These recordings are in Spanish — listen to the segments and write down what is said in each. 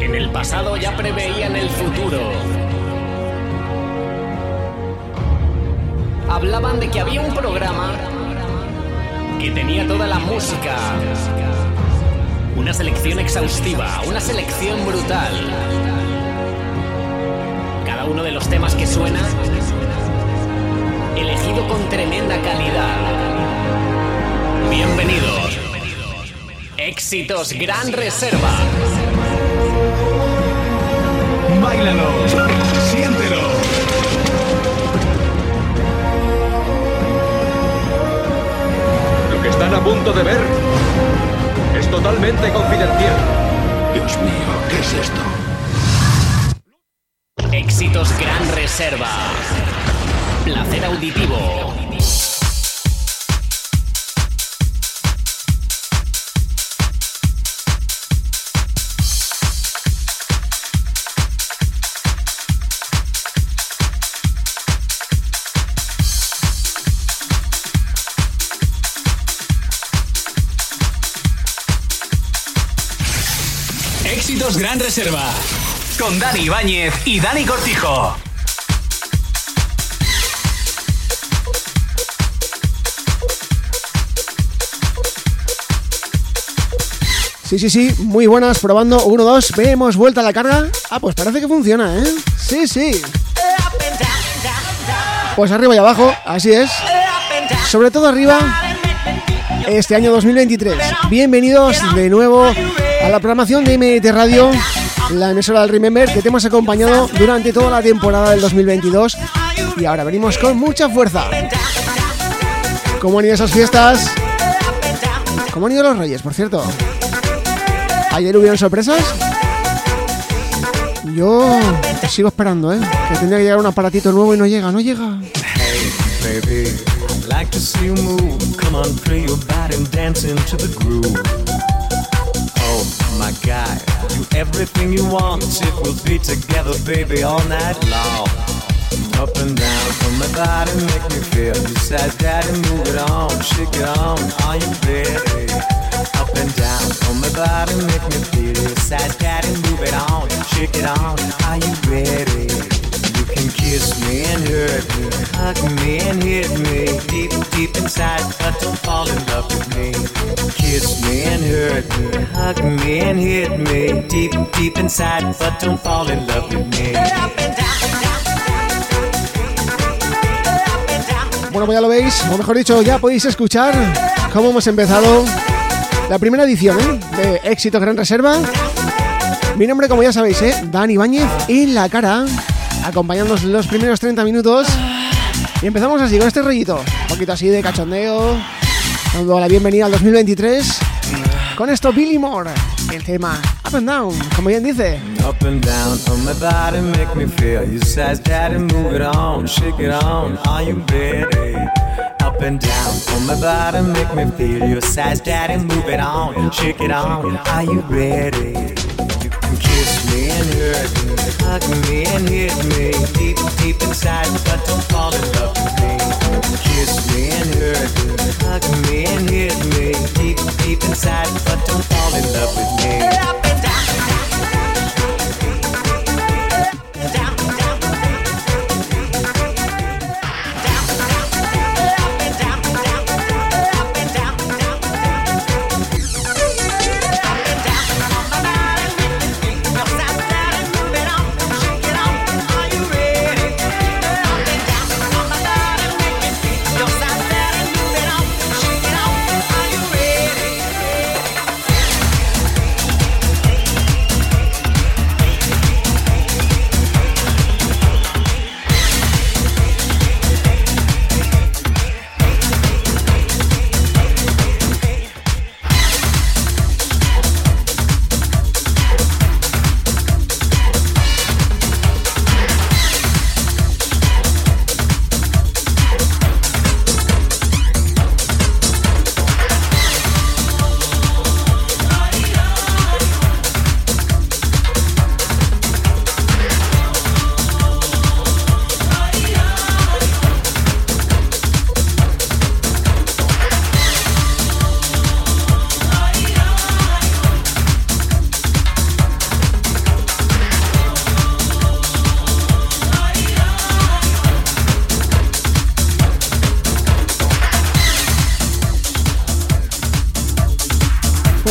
En el pasado ya preveían el futuro. Hablaban de que había un programa que tenía toda la música. Una selección exhaustiva, una selección brutal. Cada uno de los temas que suena, elegido con tremenda calidad. Bienvenidos. Éxitos Gran Reserva. Báilalo, siéntelo. Lo que están a punto de ver es totalmente confidencial. Dios mío, ¿qué es esto? Éxitos Gran Reserva. Placer auditivo. Reserva. Con Dani Ibáñez y Dani Cortijo. Sí, sí, sí, muy buenas, probando. Uno, dos, vemos vuelta a la carga. Ah, pues parece que funciona, ¿eh? Sí, sí. Pues arriba y abajo, así es. Sobre todo arriba, este año 2023. Bienvenidos de nuevo a la programación de MT Radio, la emisora del Remember, que te hemos acompañado durante toda la temporada del 2022. Y ahora venimos con mucha fuerza. ¿Cómo han ido esas fiestas? ¿Cómo han ido los reyes, por cierto? ¿Ayer hubieron sorpresas? Yo sigo esperando, ¿eh? Que tendría que llegar un aparatito nuevo y no llega, no llega. Hey, baby, like to see you. Come on, play your body and dance into the groove. My God, do everything you want. If we'll be together, baby, all night long. Up and down from my body, make me feel. You said, Daddy, move it on, shake it on. Are you ready? Up and down from my body, make me feel. You said, Daddy, move it on, shake it on. Are you ready? Kiss me and hurt me, hug me and hit me deep, inside, fall in love with me. Kiss me and hurt me, hug me and hit me deep, deep inside, but don't fall in love with me. Bueno, pues ya lo veis, o mejor dicho, ya podéis escuchar cómo hemos empezado la primera edición ¿eh? de Éxito Gran Reserva. Mi nombre, como ya sabéis, ¿eh? Dani Ibáñez en la cara, acompañándonos los primeros 30 minutos. Y empezamos así, con este rollito, un poquito así de cachondeo, dando la bienvenida al 2023. Con esto, Billy Moore, el tema Up and Down, como bien dice. Up and down from my body, make me feel. You says, Daddy, move it on, shake it on. Are you ready? Up and down from my body, make me feel. You says, Daddy, move it on, shake it on. Are you ready? Kiss me and hurt me, hug me and hit me deep, deep inside, but don't fall in love with me. Kiss me and hurt me, hug me and hit me deep, deep inside, but don't fall in love with me.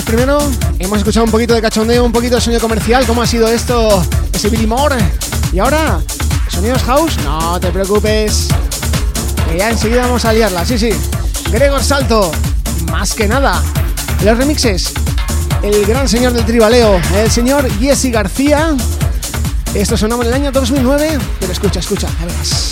Primero hemos escuchado un poquito de cachondeo, un poquito de sonido comercial, cómo ha sido esto, ese Billy Moore. Y ahora, sonidos house, no te preocupes, que ya enseguida vamos a liarla, sí, sí. Gregor Salto, más que nada. Los remixes, el gran señor del tribaleo, el señor Jesse García. Esto sonaba en el año 2009, pero escucha, escucha, a verás.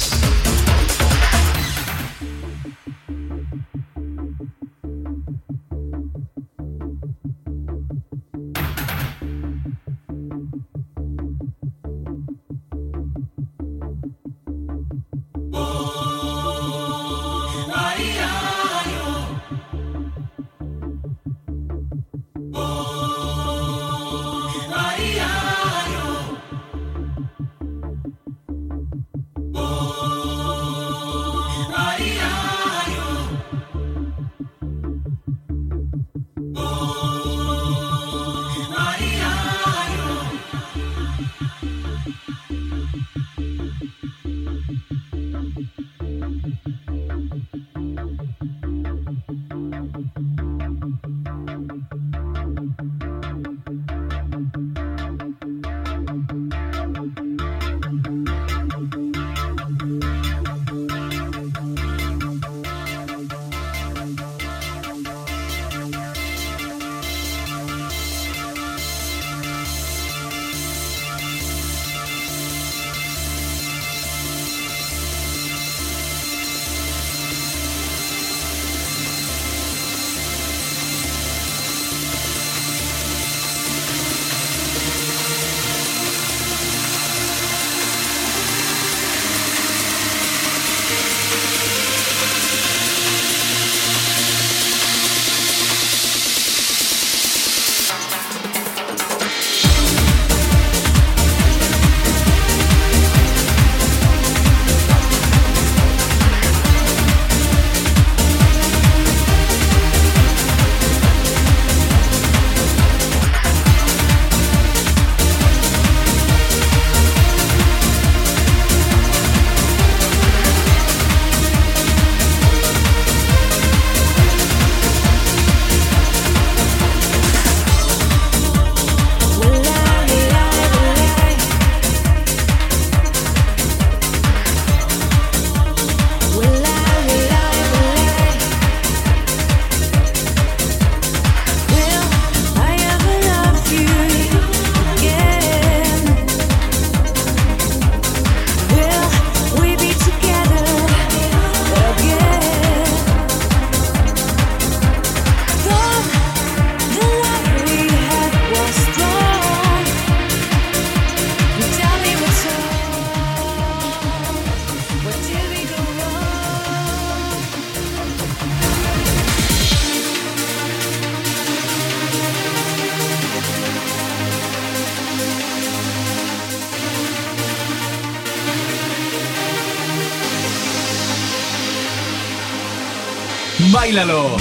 Báilalo.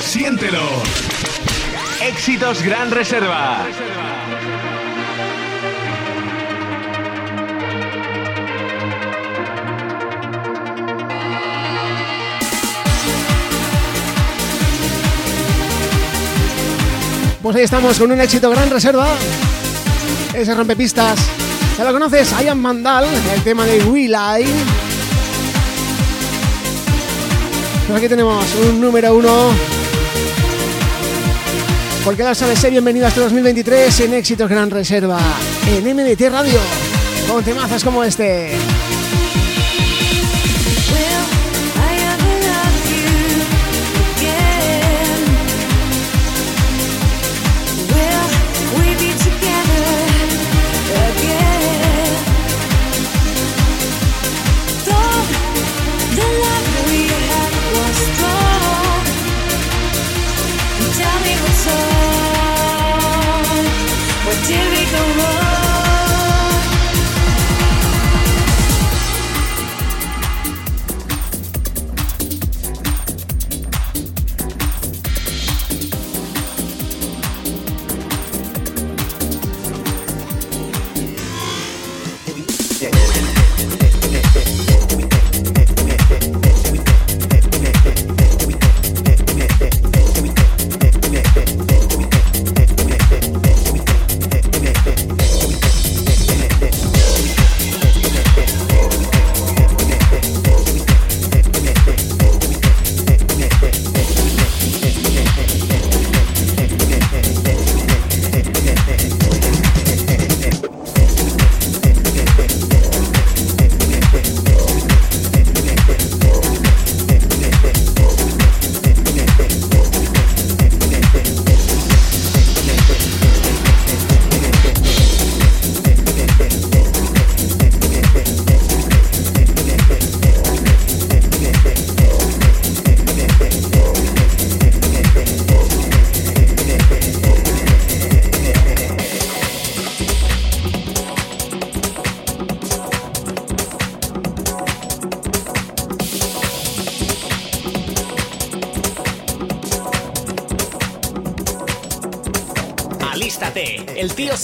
Siéntelo. Éxitos Gran Reserva. Pues ahí estamos con un éxito Gran Reserva. Ese rompepistas. ¿Ya lo conoces? Ian Mandal, el tema de We Lie. Pues aquí tenemos un número uno. Porque la sabes, bienvenido a este 2023 en Éxitos Gran Reserva, en MDT Radio, con temazas como este.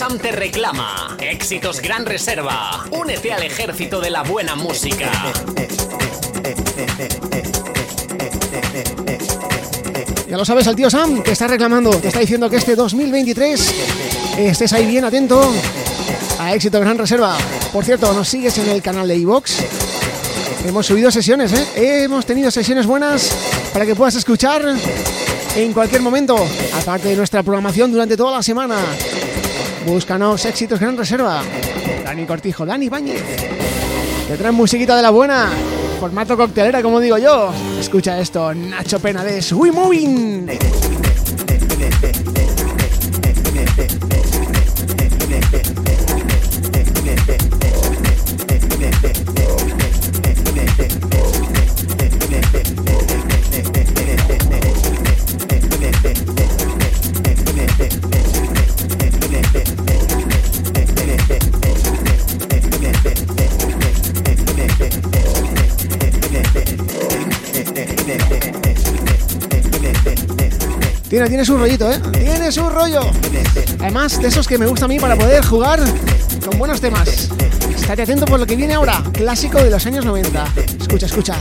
Te reclama. Éxitos Gran Reserva. Únete al ejército de la buena música. Ya lo sabes, el tío Sam te está reclamando, te está diciendo que este 2023 estés ahí bien atento a Éxito Gran Reserva. Por cierto, nos sigues en el canal de iVox. Hemos subido sesiones, ¿eh? Hemos tenido sesiones buenas para que puedas escuchar en cualquier momento, aparte de nuestra programación durante toda la semana. Búscanos Éxitos Gran Reserva. Dani Cortijo, Dani Bañez. Te traen musiquita de la buena. Formato coctelera, como digo yo. Escucha esto, Nacho Penades, We Moving. Tiene, tiene su rollito, ¿eh? Tiene su rollo. Además, de esos que me gusta a mí para poder jugar con buenos temas. Estate atento por lo que viene ahora. Clásico de los años 90. Escucha, escucha.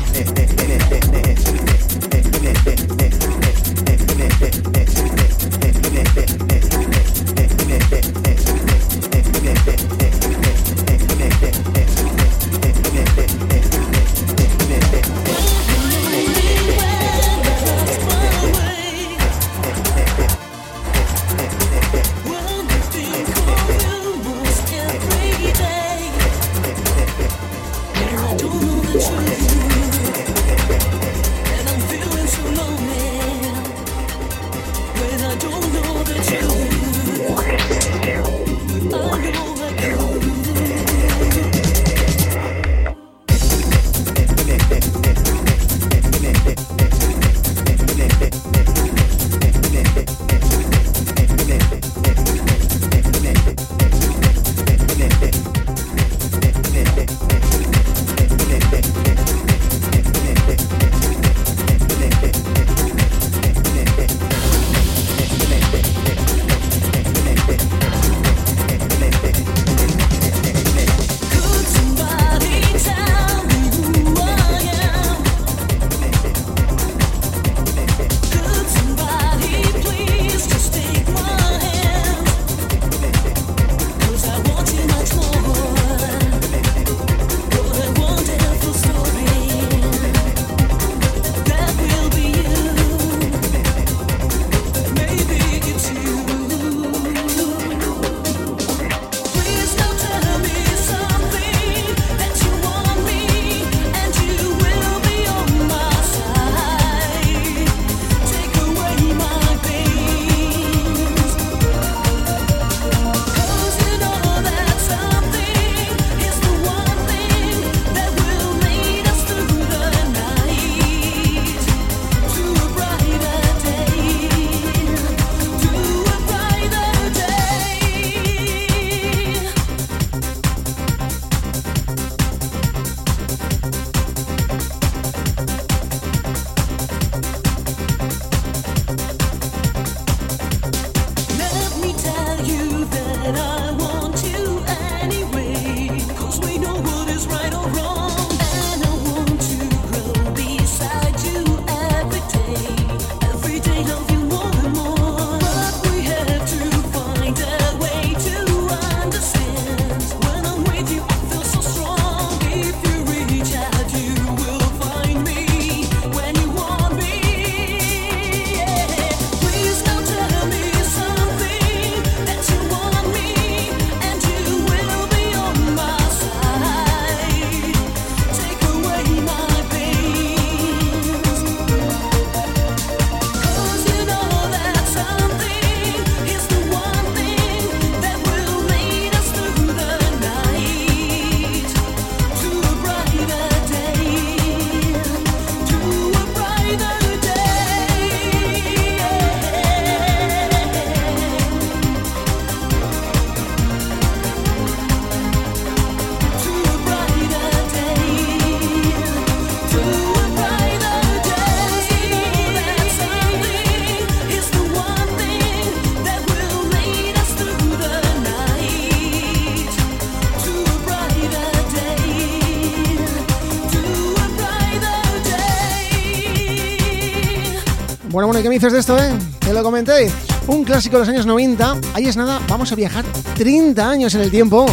Bueno, bueno, ¿qué me dices de esto, eh? Te lo comenté. Un clásico de los años 90. Ahí es nada, vamos a viajar 30 años en el tiempo.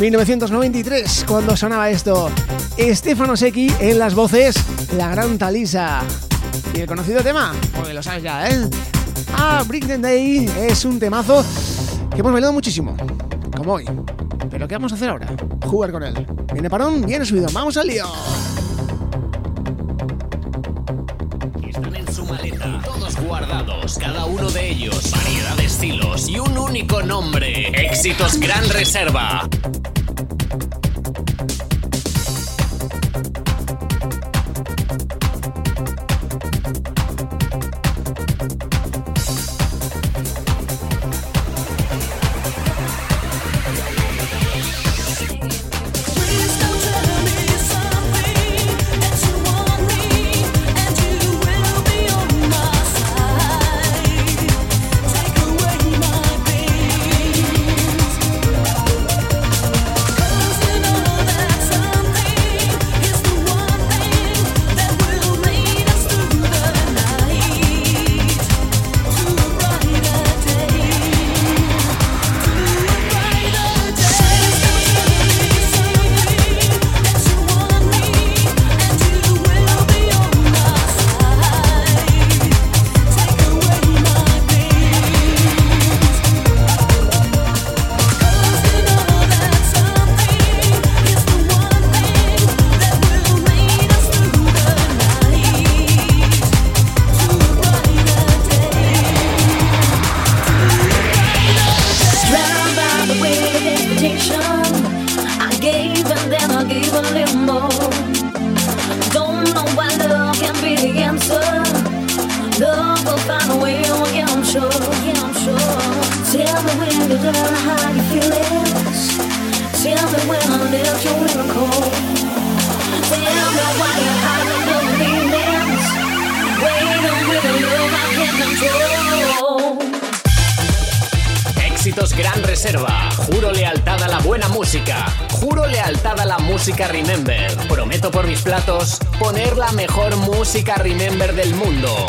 1993, cuando sonaba esto. Estefano Secchi en las voces, la gran Talisa. Y el conocido tema, pues lo sabes ya, ¿eh? Ah, Bring the Day es un temazo que hemos bailado muchísimo, como hoy. Pero ¿qué vamos a hacer ahora? Jugar con él. Viene parón, viene subido. ¡Vamos al lío! Uno de ellos, variedad de estilos y un único nombre. Éxitos Gran Reserva. Remember del mundo.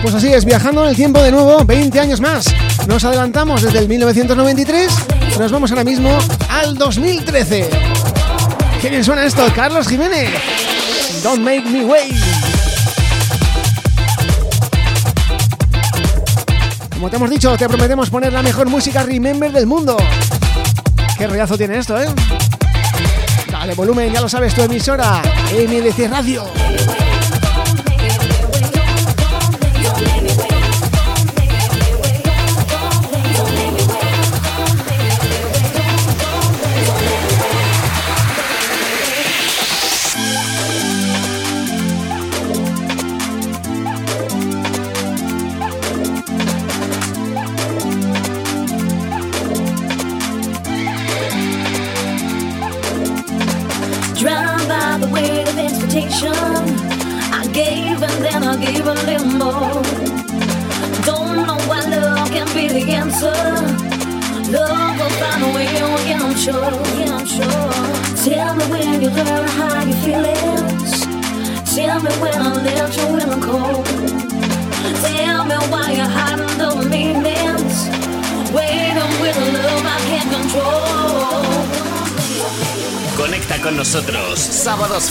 Pues así es, viajando en el tiempo de nuevo, 20 años más. Nos adelantamos desde el 1993, nos vamos ahora mismo al 2013. ¿Qué bien suena esto? Carlos Jiménez. Don't make me wait. Como te hemos dicho, te prometemos poner la mejor música Remember del mundo. Qué rollazo tiene esto, ¿eh? Dale volumen, ya lo sabes, tu emisora MDC Radio.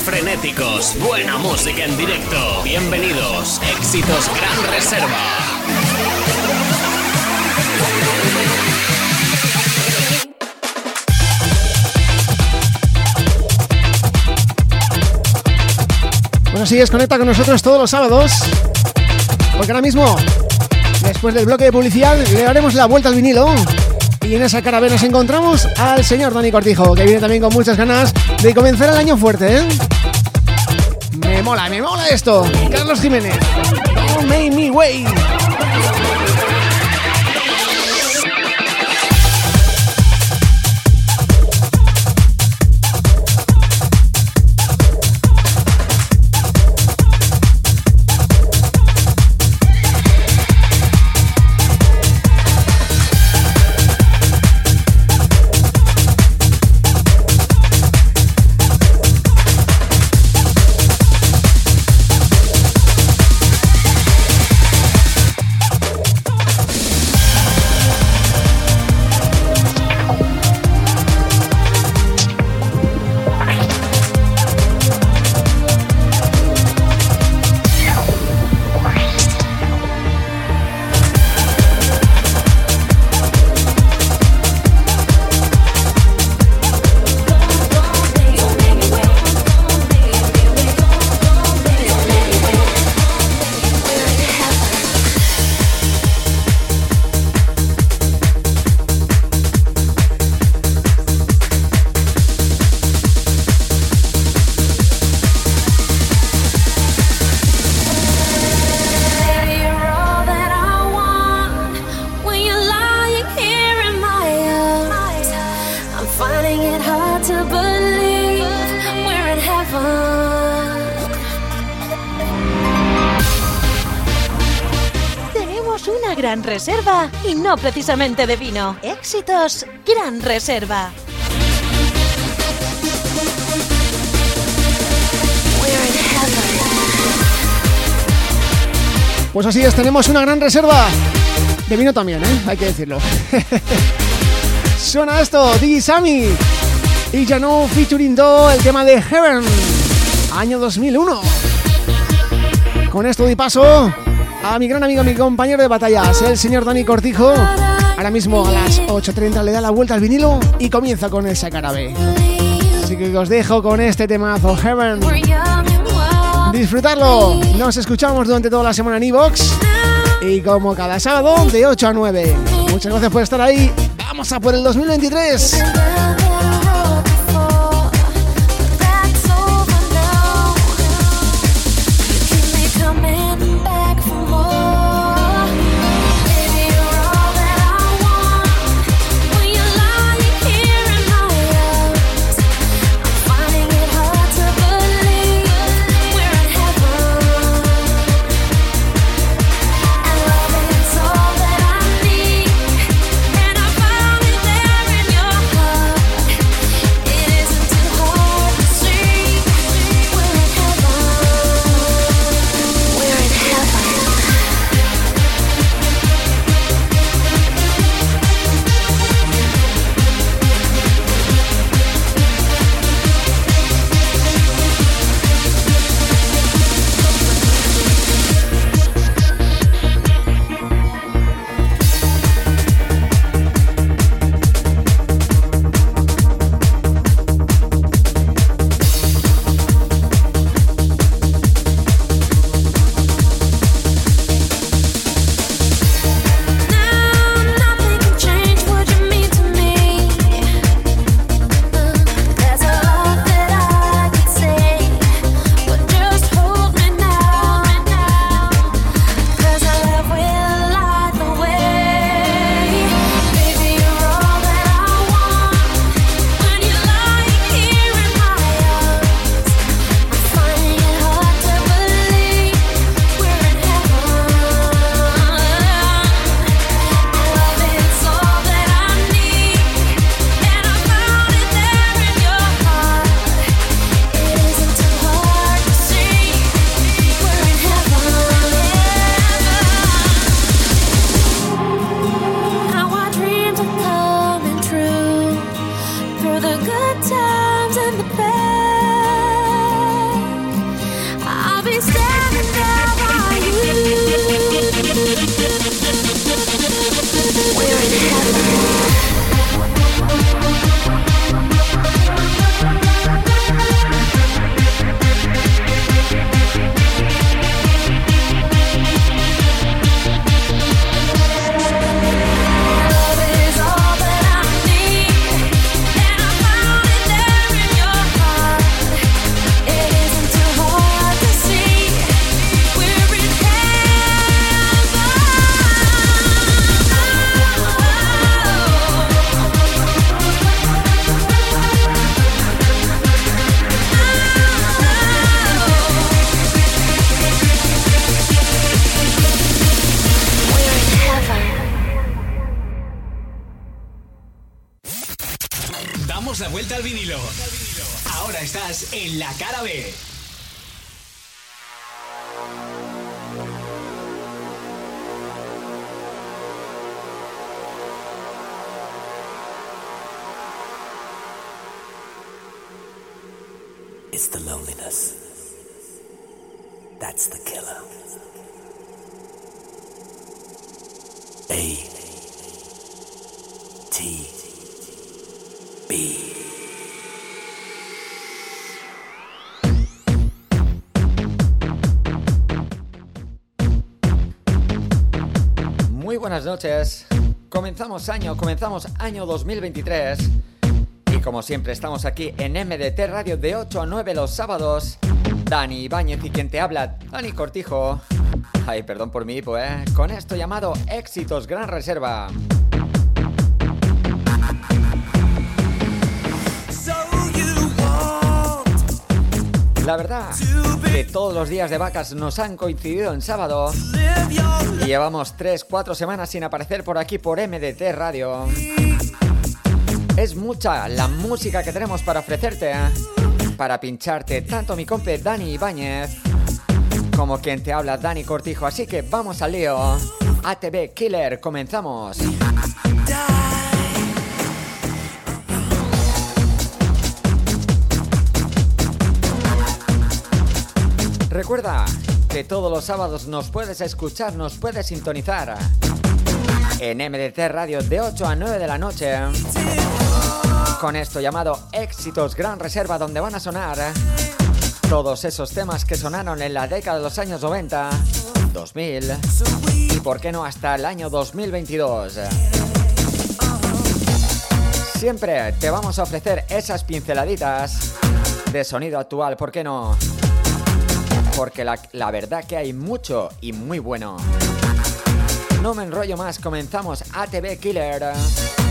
Frenéticos, buena música en directo. Bienvenidos, éxitos Gran Reserva. Bueno, es, conecta con nosotros todos los sábados. Porque ahora mismo, después del bloque de publicidad, le daremos la vuelta al vinilo. Y en esa cara B nos encontramos al señor Dani Cortijo, que viene también con muchas ganas de comenzar el año fuerte, ¿eh? Me mola, me mola esto. Carlos Jiménez. Don't make me wait. Gran reserva y no precisamente de vino. Éxitos, gran reserva. Pues así es, tenemos una gran reserva. De vino también, ¿eh? Hay que decirlo. Suena esto, DJ Sammy. Y ya no featuring Do, el tema de Heaven. Año 2001. Con esto doy paso a mi gran amigo, mi compañero de batallas, el señor Dani Cortijo. Ahora mismo a las 8.30 le da la vuelta al vinilo y comienza con esa cara B. Así que os dejo con este temazo, Heaven. Disfrutarlo. Nos escuchamos durante toda la semana en Evox. Y como cada sábado, de 8 a 9. Muchas gracias por estar ahí. Vamos a por el 2023. Noches. Comenzamos año, comenzamos año 2023. Y como siempre estamos aquí en MDT Radio de 8 a 9 los sábados. Dani Ibáñez y quien te habla, Dani Cortijo. Ay, perdón por mi hipo, ¿eh? Con esto llamado Éxitos Gran Reserva. La verdad que todos los días de vacas nos han coincidido en sábado y llevamos 3-4 semanas sin aparecer por aquí por MDT Radio. Es mucha la música que tenemos para ofrecerte, para pincharte, tanto mi compe Dani Ibáñez como quien te habla Dani Cortijo, así que vamos al lío. ATV Killer, comenzamos. Recuerda que todos los sábados nos puedes escuchar, nos puedes sintonizar en MDT Radio de 8 a 9 de la noche con esto llamado Éxitos Gran Reserva donde van a sonar todos esos temas que sonaron en la década de los años 90, 2000 y por qué no hasta el año 2022. Siempre te vamos a ofrecer esas pinceladitas de sonido actual, ¿por qué no? Porque la, verdad que hay mucho y muy bueno. No me enrollo más, comenzamos ATV Killer.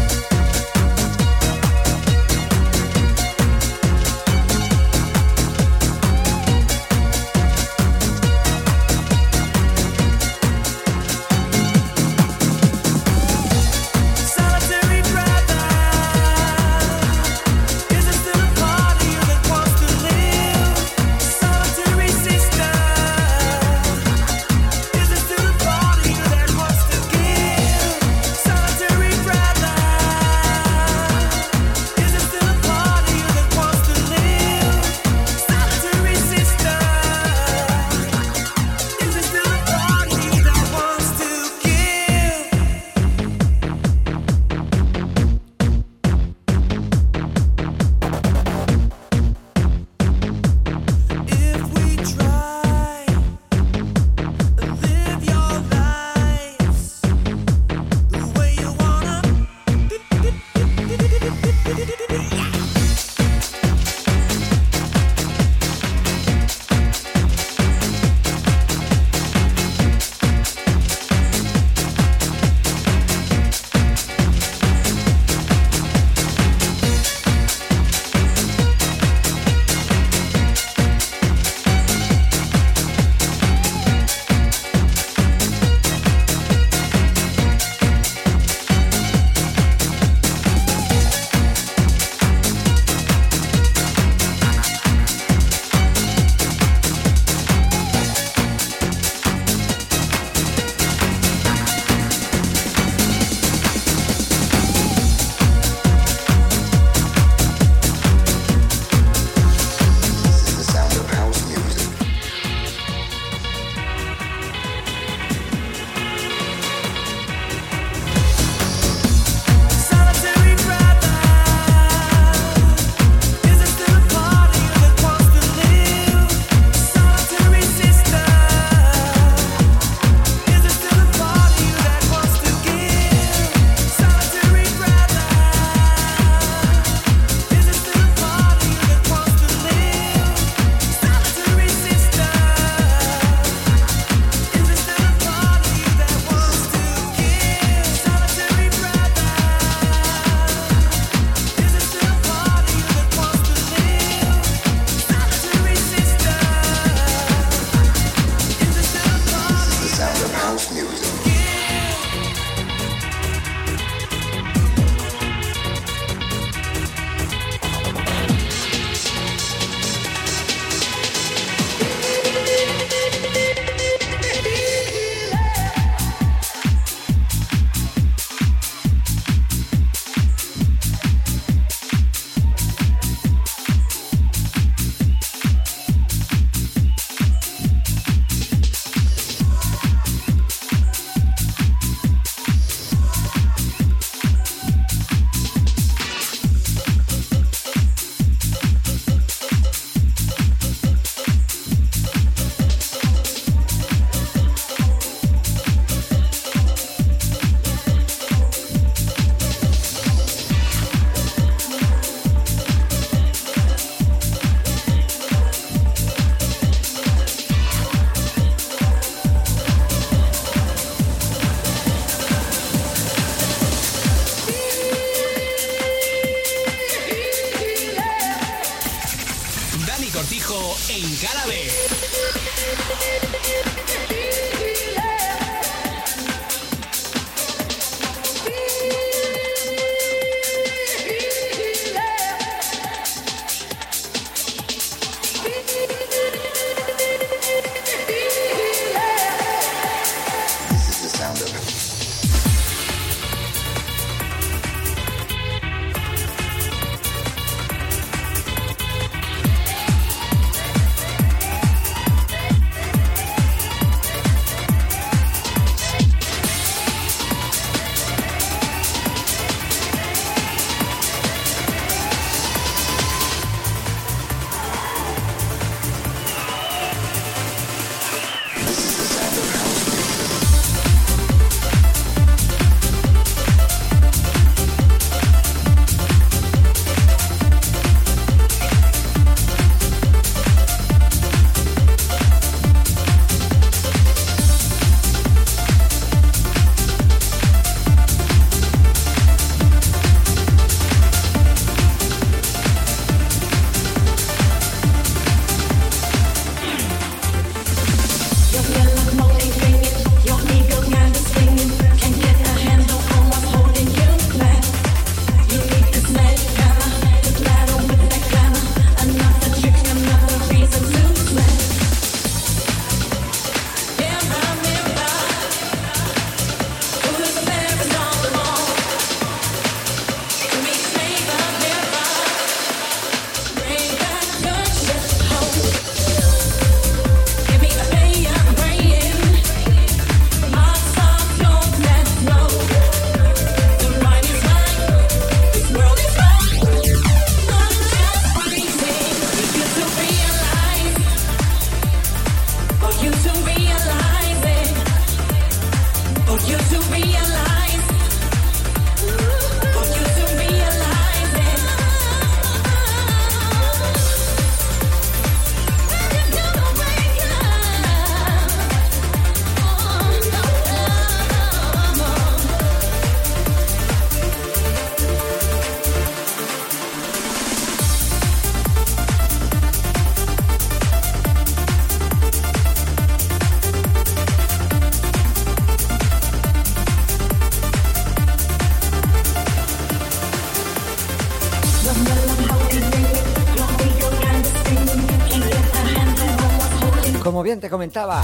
Te comentaba,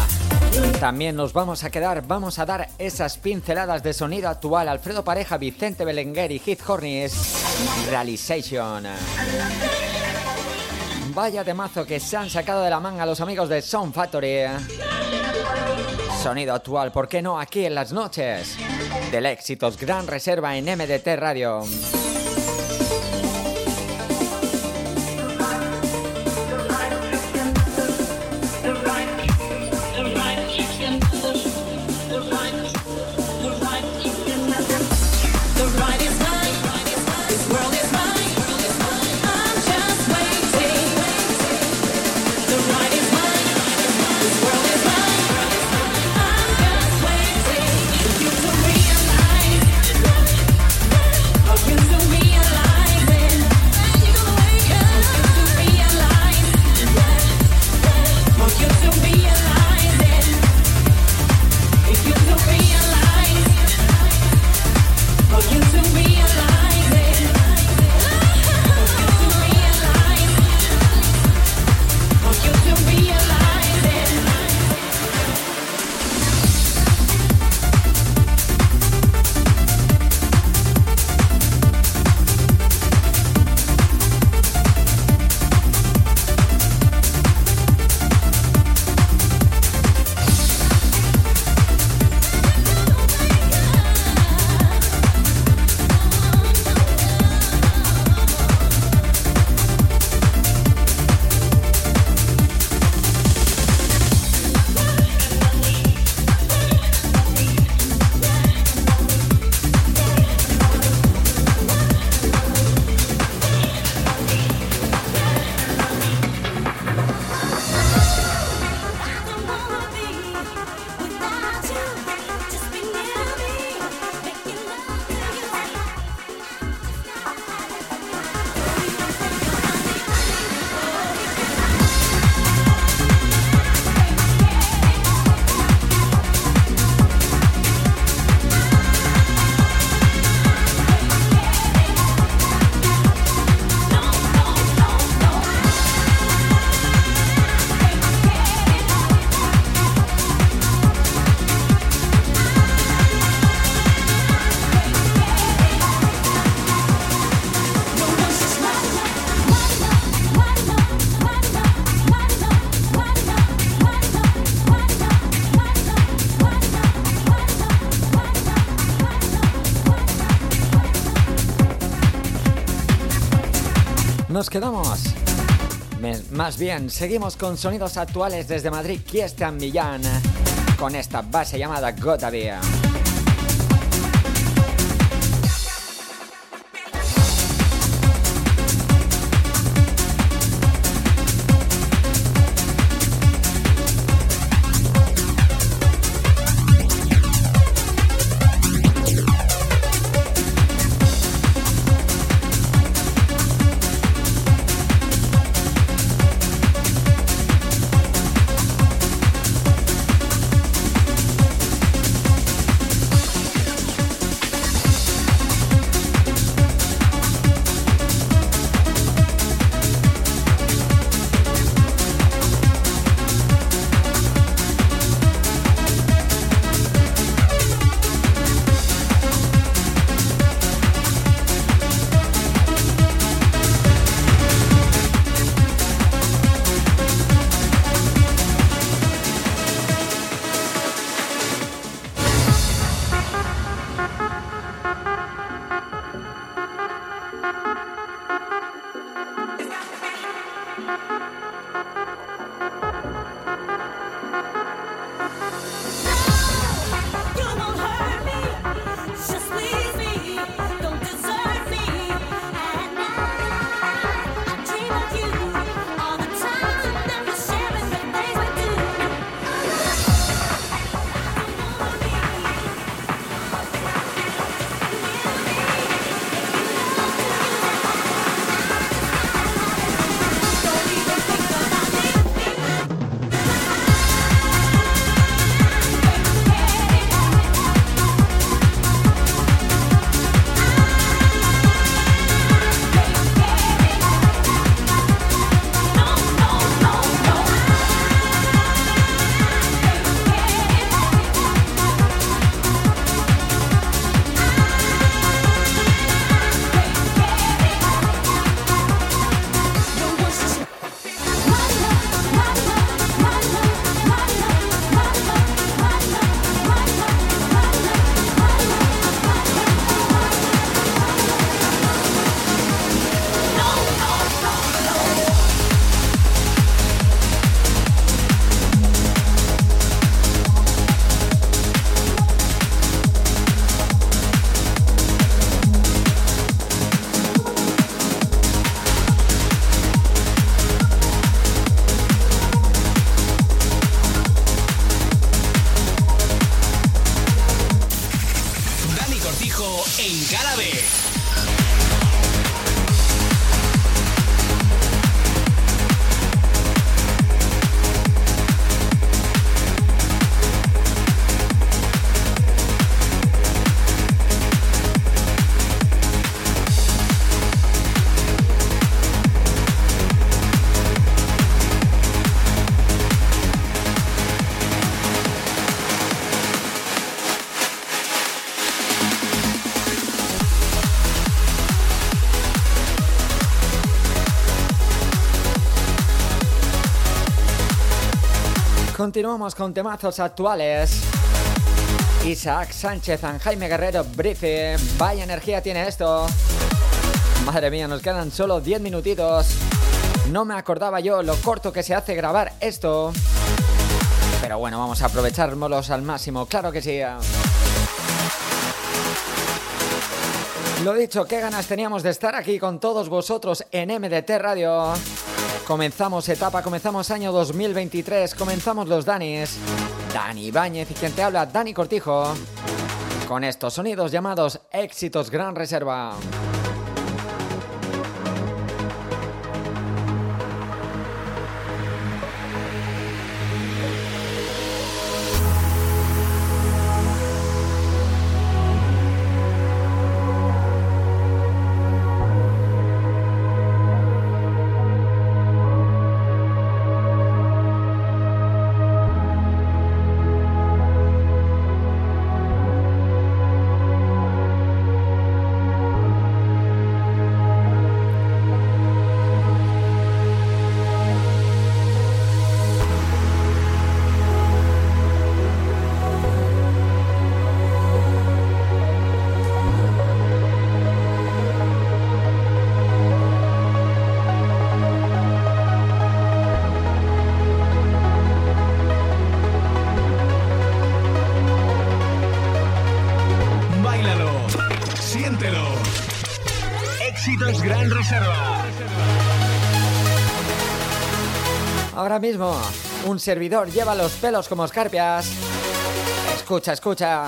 también nos vamos a quedar, vamos a dar esas pinceladas de sonido actual. Alfredo Pareja, Vicente Belenguer y Heath Hornis, Realization. Vaya temazo que se han sacado de la manga los amigos de Sound Factory. Sonido actual, ¿por qué no? Aquí en las noches del éxitos Gran Reserva en MDT Radio. Más bien, seguimos con sonidos actuales desde Madrid, Kiestan Millán, con esta base llamada Gotavia. Continuamos con temazos actuales. Isaac Sánchez, Jaime Guerrero, Brice. Vaya energía tiene esto. Madre mía, nos quedan solo 10 minutitos. No me acordaba yo lo corto que se hace grabar esto. Pero bueno, vamos a aprovechárnoslos al máximo, claro que sí. Lo dicho, qué ganas teníamos de estar aquí con todos vosotros en MDT Radio. Comenzamos etapa, comenzamos año 2023, comenzamos los Danis. Dani Ibáñez y quien te habla, Dani Cortijo. Con estos sonidos llamados éxitos Gran Reserva. Ahora mismo, un servidor lleva los pelos como escarpias. Escucha, escucha.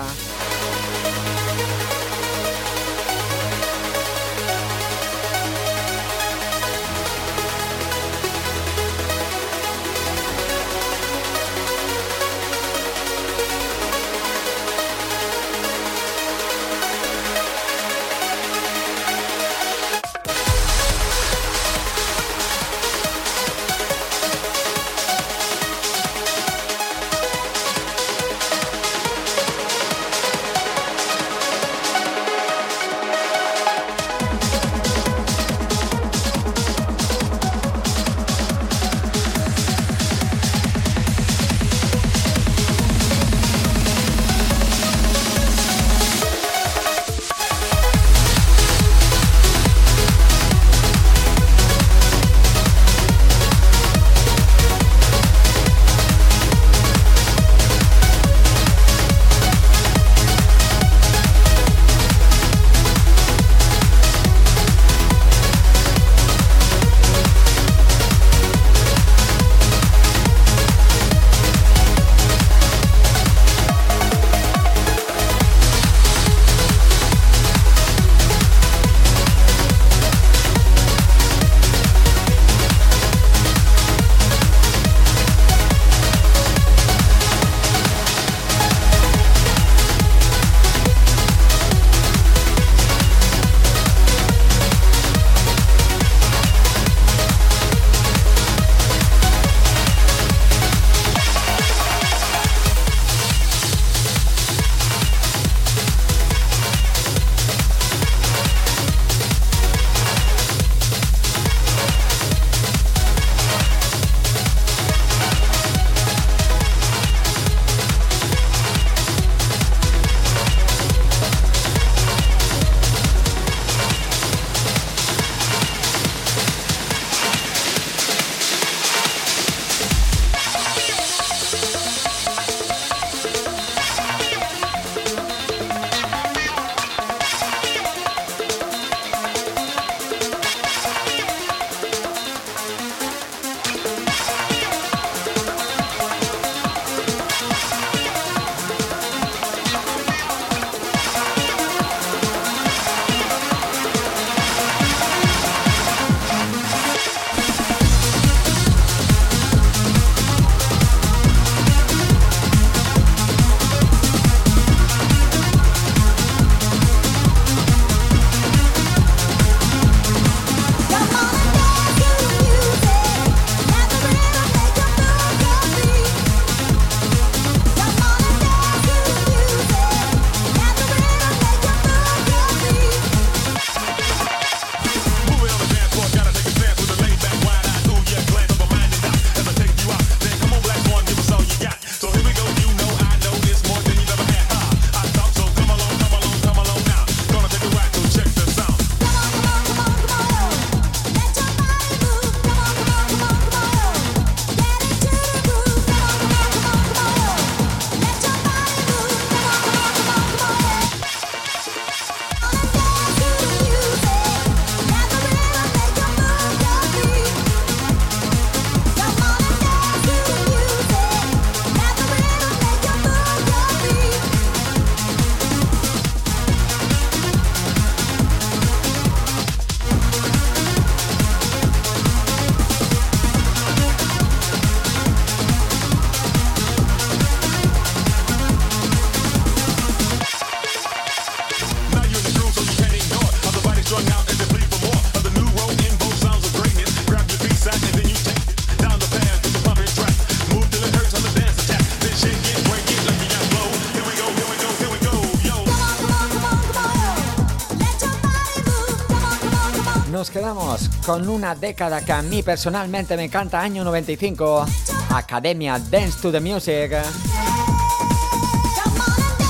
Con una década que a mí personalmente me encanta, año 95, Academia Dance to the Music.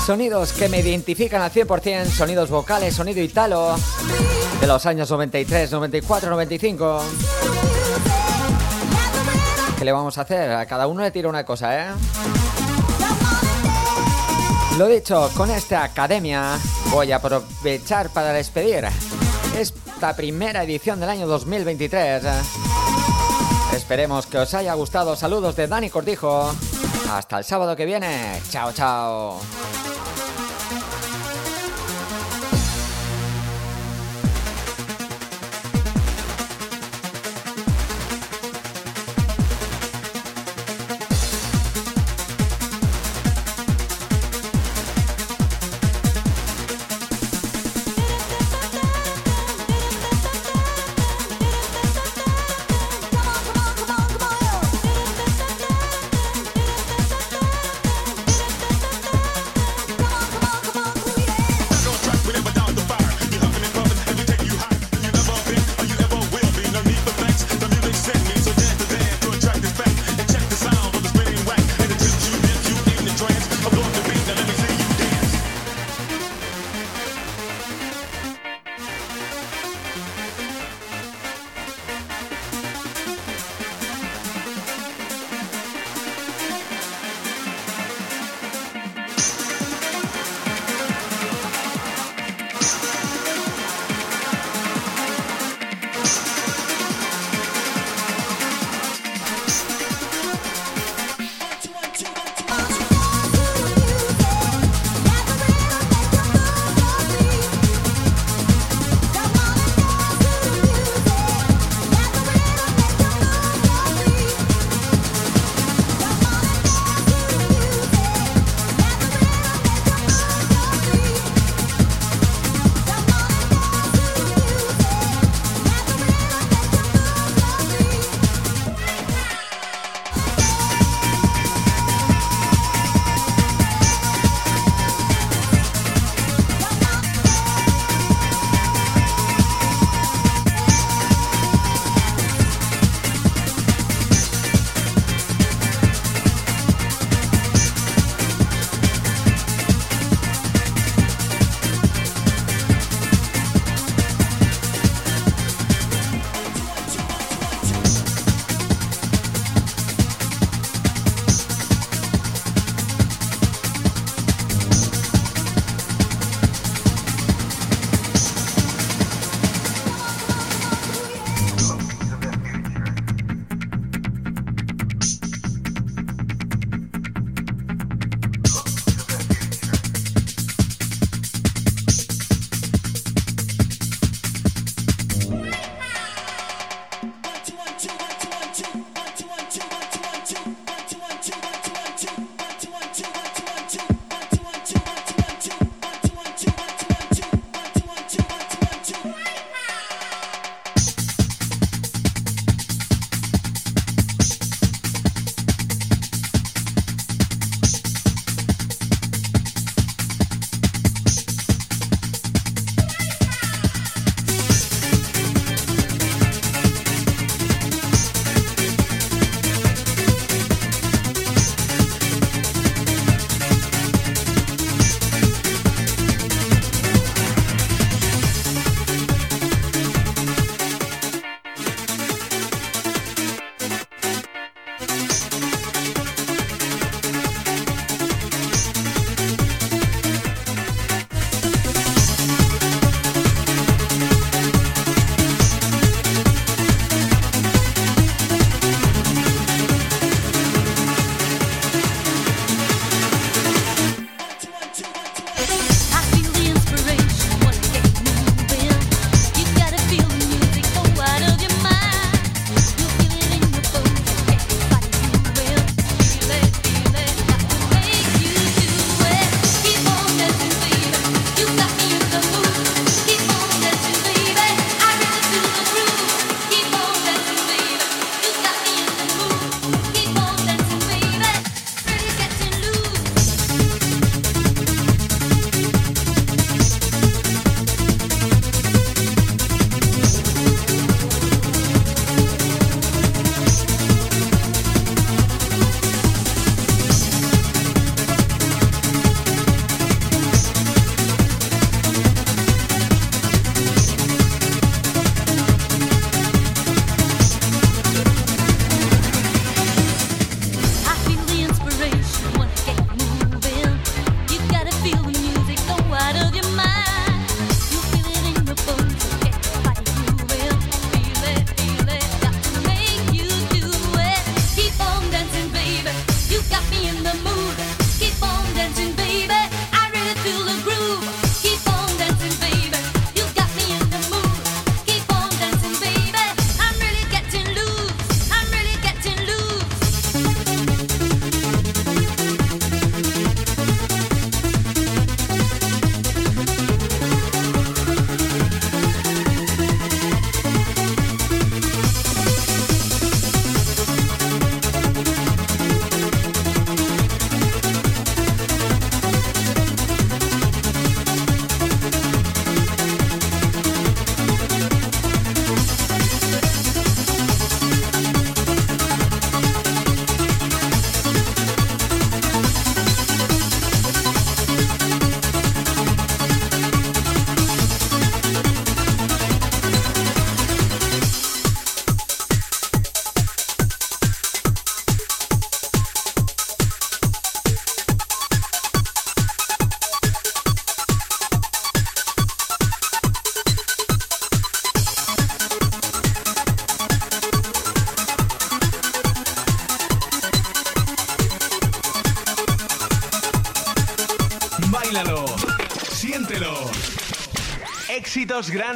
Sonidos que me identifican al 100%, sonidos vocales, sonido italo, de los años 93, 94, 95. ¿Qué le vamos a hacer? A cada uno le tira una cosa, ¿eh? Lo dicho, con esta academia voy a aprovechar para despedir. Es esta primera edición del año 2023. Esperemos que os haya gustado. Saludos de Dani Cortijo. Hasta el sábado que viene. Chao, chao.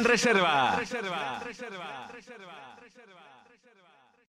Reserva. Reserva.